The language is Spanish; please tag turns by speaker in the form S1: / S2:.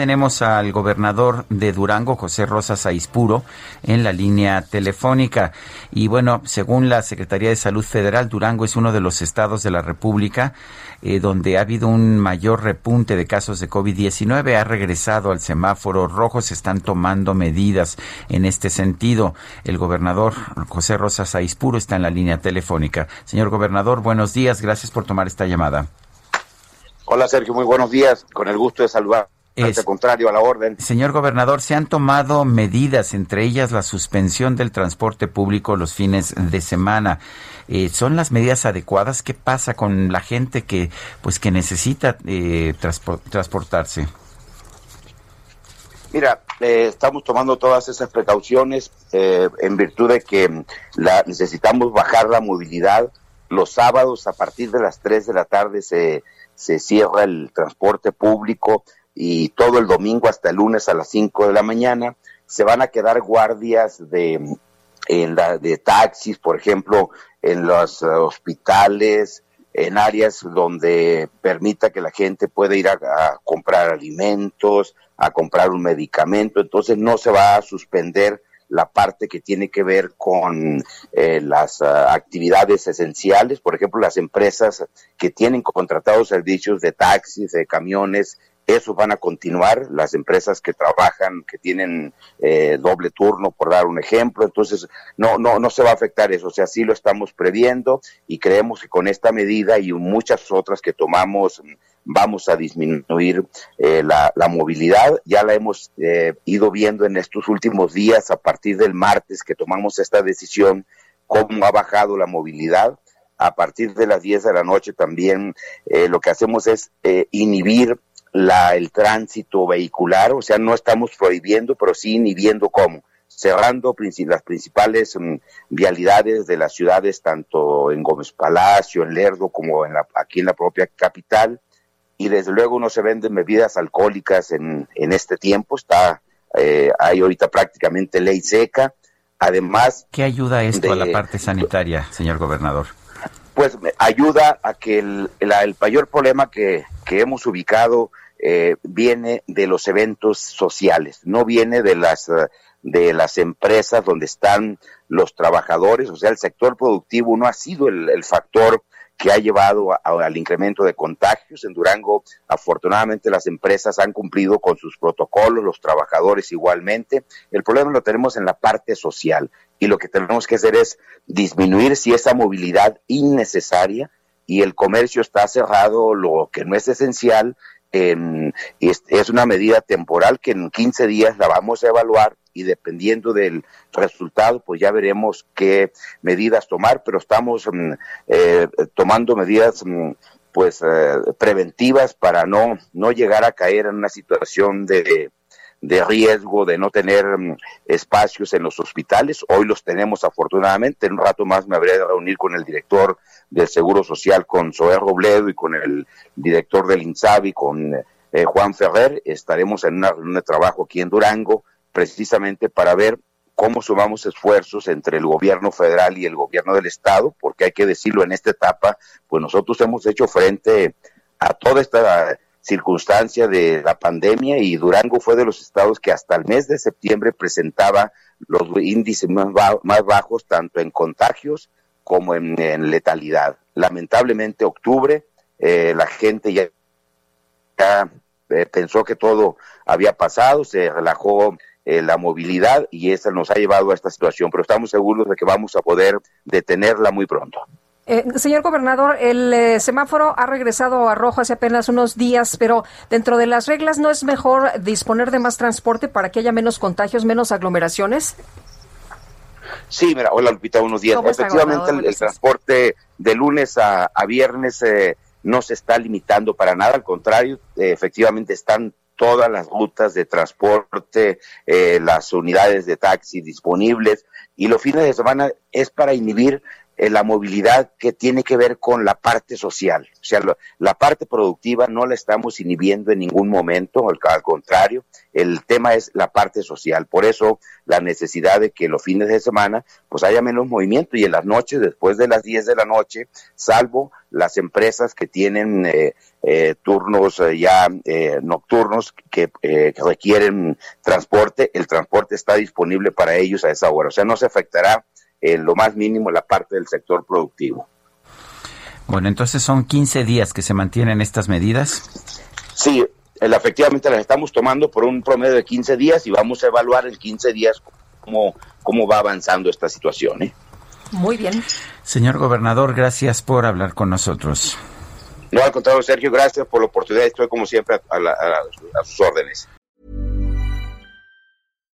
S1: Tenemos al gobernador de Durango, José Rosas Aispuro, en la línea telefónica. Y bueno, según la Secretaría de Salud Federal, Durango es uno de los estados de la República eh, donde ha habido un mayor repunte de casos de COVID-19. Ha regresado al semáforo rojo. Se están tomando medidas en este sentido. El gobernador José Rosas Aispuro está en la línea telefónica. Señor gobernador, buenos días. Gracias por tomar esta llamada.
S2: Hola Sergio, muy buenos días. Con el gusto de saludar. Contrario, a la orden.
S1: Señor gobernador, se han tomado medidas, entre ellas la suspensión del transporte público los fines de semana. Eh, ¿Son las medidas adecuadas? ¿Qué pasa con la gente que, pues, que necesita eh, transportarse?
S2: Mira, eh, estamos tomando todas esas precauciones en virtud de que la, necesitamos bajar la movilidad. Los sábados a partir de las 3 de la tarde se, se cierra el transporte público y todo el domingo hasta el lunes a las 5 de la mañana. Se van a quedar guardias de, en la, de taxis, por ejemplo, en los hospitales, en áreas donde permita que la gente pueda ir a, comprar alimentos, a comprar un medicamento. Entonces no se va a suspender la parte que tiene que ver con eh, las eh, actividades esenciales, por ejemplo, las empresas que tienen contratados servicios de taxis, de camiones, eso van a continuar las empresas que trabajan, que tienen eh, doble turno, por dar un ejemplo. Entonces, no, no, no se va a afectar eso. O sea, sí lo estamos previendo y creemos que con esta medida y muchas otras que tomamos vamos a disminuir eh, la, movilidad. Ya la hemos eh, ido viendo en estos últimos días, a partir del martes que tomamos esta decisión, cómo ha bajado la movilidad a partir de las 10 de la noche también lo que hacemos es inhibir la, el tránsito vehicular, o sea, no estamos prohibiendo, pero sí inhibiendo cómo, cerrando las principales mm, vialidades de las ciudades, tanto en Gómez Palacio, en Lerdo, como en la, aquí en la propia capital, y desde luego no se venden bebidas alcohólicas en, en este tiempo, está, eh, hay ahorita prácticamente ley seca, además...
S1: ¿Qué ayuda esto a la parte sanitaria, señor gobernador?
S2: Pues ayuda a que el, el mayor problema que, que hemos ubicado eh, viene de los eventos sociales, no viene de las de las empresas donde están los trabajadores, o sea, el sector productivo no ha sido el, factor que ha llevado al incremento de contagios. En Durango, afortunadamente, las empresas han cumplido con sus protocolos, los trabajadores igualmente. El problema lo tenemos en la parte social y lo que tenemos que hacer es disminuir si esa movilidad innecesaria y el comercio está cerrado, lo que no es esencial, es, una medida temporal que en 15 días la vamos a evaluar y dependiendo del resultado, pues ya veremos qué medidas tomar, pero estamos mm, eh, tomando medidas mm, pues eh, preventivas para no, no llegar a caer en una situación de, de riesgo de no tener mm, espacios en los hospitales. Hoy los tenemos afortunadamente. En un rato más me habré de reunir con el director del Seguro Social, con Zoé Robledo y con el director del INSABI, con eh, Juan Ferrer. Estaremos en una reunión de trabajo aquí en Durango, precisamente para ver cómo sumamos esfuerzos entre el gobierno federal y el gobierno del estado, porque hay que decirlo en esta etapa, pues nosotros hemos hecho frente a toda esta circunstancia de la pandemia y Durango fue de los estados que hasta el mes de septiembre presentaba los índices más, bajos tanto en contagios como en, letalidad. Lamentablemente octubre eh, la gente ya, eh, pensó que todo había pasado, se relajó eh, la movilidad y esa nos ha llevado a esta situación, pero estamos seguros de que vamos a poder detenerla muy pronto.
S3: Eh, señor gobernador, el eh, semáforo ha regresado a rojo hace apenas unos días, pero dentro de las reglas, ¿no es mejor disponer de más transporte para que haya menos contagios, menos aglomeraciones?
S2: Sí, mira, hola Lupita, unos días. Efectivamente, el, transporte de lunes a, viernes eh, no se está limitando para nada, al contrario, efectivamente están todas las rutas de transporte, eh, las unidades de taxi disponibles y los fines de semana es para inhibir eh, la movilidad que tiene que ver con la parte social. O sea, la parte productiva no la estamos inhibiendo en ningún momento, al, al, contrario, el tema es la parte social. Por eso la necesidad de que los fines de semana pues haya menos movimiento y en las noches, después de las 10 de la noche, salvo las empresas que tienen eh, eh, turnos eh, ya eh, nocturnos que, que requieren transporte, el transporte está disponible para ellos a esa hora. O sea, no se afectará en lo más mínimo la parte del sector productivo.
S1: Bueno, entonces son 15 días que se mantienen estas medidas.
S2: Sí, efectivamente las estamos tomando por un promedio de 15 días y vamos a evaluar en 15 días cómo, cómo va avanzando esta situación. ¿eh?
S3: Muy bien.
S1: Señor gobernador, gracias por hablar con nosotros.
S2: No, al contrario, Sergio, gracias por la oportunidad. Estoy como siempre a, la, a, a sus órdenes.